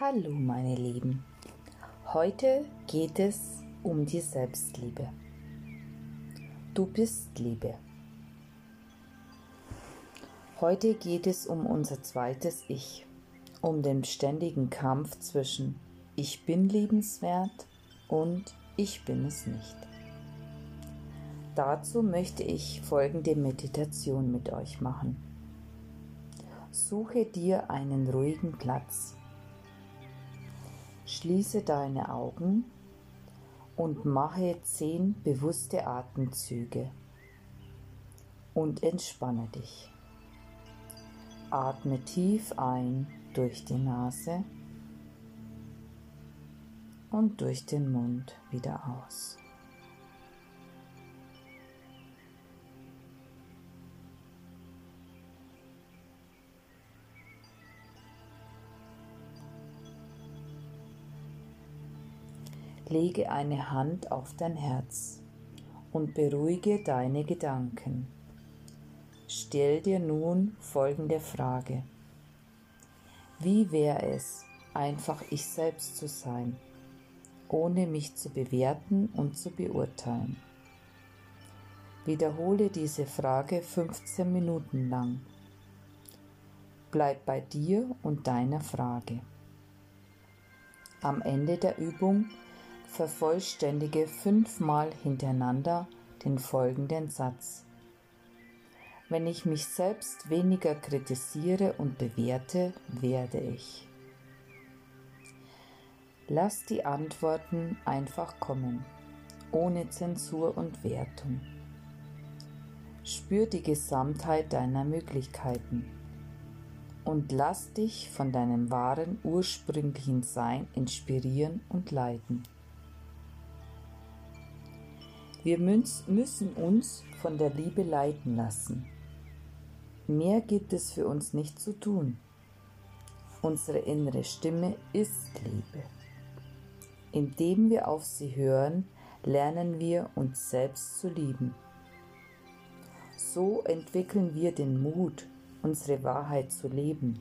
Hallo meine Lieben, heute geht es um die Selbstliebe. Du bist Liebe. Heute geht es um unser zweites Ich, um den ständigen Kampf zwischen Ich bin liebenswert und Ich bin es nicht. Dazu möchte ich folgende Meditation mit euch machen. Suche dir einen ruhigen Platz Schließe deine Augen und mache zehn bewusste Atemzüge und entspanne dich. Atme tief ein durch die Nase und durch den Mund wieder aus. Lege eine Hand auf dein Herz und beruhige deine Gedanken. Stell dir nun folgende Frage. Wie wäre es, einfach ich selbst zu sein, ohne mich zu bewerten und zu beurteilen? Wiederhole diese Frage 15 Minuten lang. Bleib bei dir und deiner Frage. Am Ende der Übung Vervollständige fünfmal hintereinander den folgenden Satz. Wenn ich mich selbst weniger kritisiere und bewerte, werde ich. Lass die Antworten einfach kommen, ohne Zensur und Wertung. Spür die Gesamtheit deiner Möglichkeiten und lass dich von deinem wahren ursprünglichen Sein inspirieren und leiten. Wir müssen uns von der Liebe leiten lassen. Mehr gibt es für uns nicht zu tun. Unsere innere Stimme ist Liebe. Indem wir auf sie hören, lernen wir uns selbst zu lieben. So entwickeln wir den Mut, unsere Wahrheit zu leben.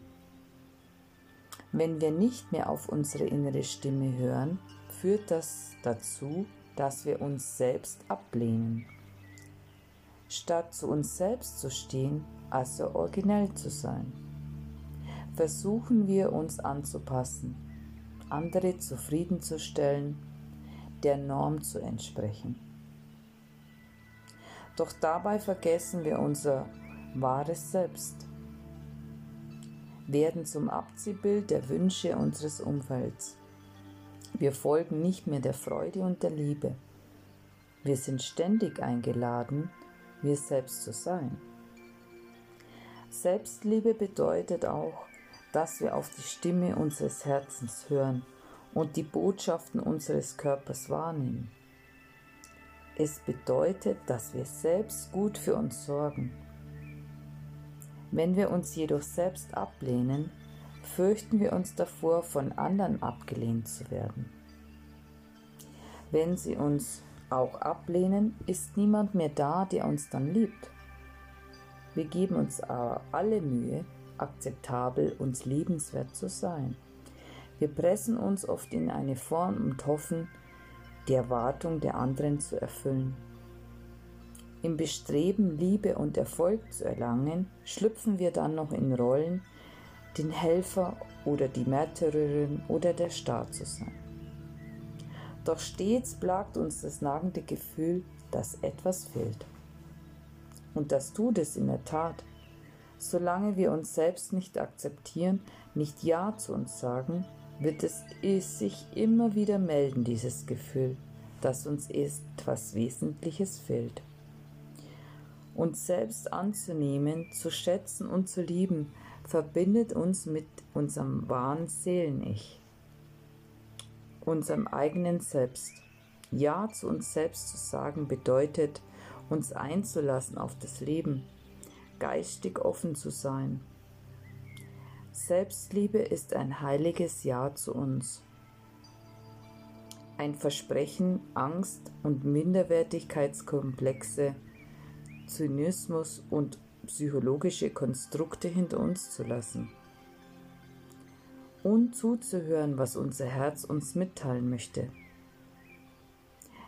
Wenn wir nicht mehr auf unsere innere Stimme hören, führt das dazu, dass wir uns selbst ablehnen. Statt zu uns selbst zu stehen, also originell zu sein, versuchen wir uns anzupassen, andere zufriedenzustellen, der Norm zu entsprechen. Doch dabei vergessen wir unser wahres Selbst, werden zum Abziehbild der Wünsche unseres Umfelds. Wir folgen nicht mehr der Freude und der Liebe. Wir sind ständig eingeladen, wir selbst zu sein. Selbstliebe bedeutet auch, dass wir auf die Stimme unseres Herzens hören und die Botschaften unseres Körpers wahrnehmen. Es bedeutet, dass wir selbst gut für uns sorgen. Wenn wir uns jedoch selbst ablehnen, fürchten wir uns davor, von anderen abgelehnt zu werden. Wenn sie uns auch ablehnen, ist niemand mehr da, der uns dann liebt. Wir geben uns aber alle Mühe, akzeptabel und liebenswert zu sein. Wir pressen uns oft in eine Form und hoffen, die Erwartung der anderen zu erfüllen. Im Bestreben, Liebe und Erfolg zu erlangen, schlüpfen wir dann noch in Rollen, den Helfer oder die Märtyrerin oder der Staat zu sein. Doch stets plagt uns das nagende Gefühl, dass etwas fehlt. Und das tut es in der Tat. Solange wir uns selbst nicht akzeptieren, nicht Ja zu uns sagen, wird es sich immer wieder melden, dieses Gefühl, dass uns etwas Wesentliches fehlt. Uns selbst anzunehmen, zu schätzen und zu lieben, verbindet uns mit unserem wahren Seelen-Ich, unserem eigenen Selbst. Ja zu uns selbst zu sagen bedeutet, uns einzulassen auf das Leben, geistig offen zu sein. Selbstliebe ist ein heiliges Ja zu uns. Ein Versprechen, Angst und Minderwertigkeitskomplexe, Zynismus und psychologische Konstrukte hinter uns zu lassen. und zuzuhören, was unser Herz uns mitteilen möchte.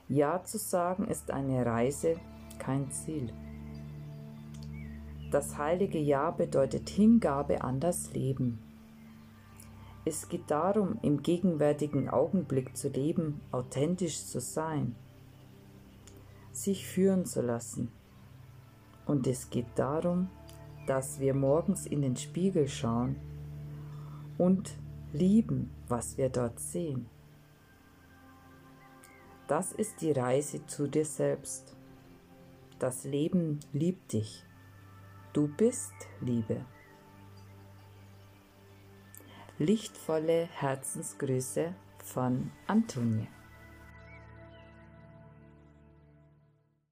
Ja zu sagen ist eine Reise, kein Ziel. Das heilige Ja bedeutet Hingabe an das Leben. Es geht darum, im gegenwärtigen Augenblick zu leben, authentisch zu sein, sich führen zu lassen. Und es geht darum, dass wir morgens in den Spiegel schauen und lieben, was wir dort sehen. Das ist die Reise zu dir selbst. Das Leben liebt dich. Du bist Liebe. Lichtvolle Herzensgrüße von Antonie.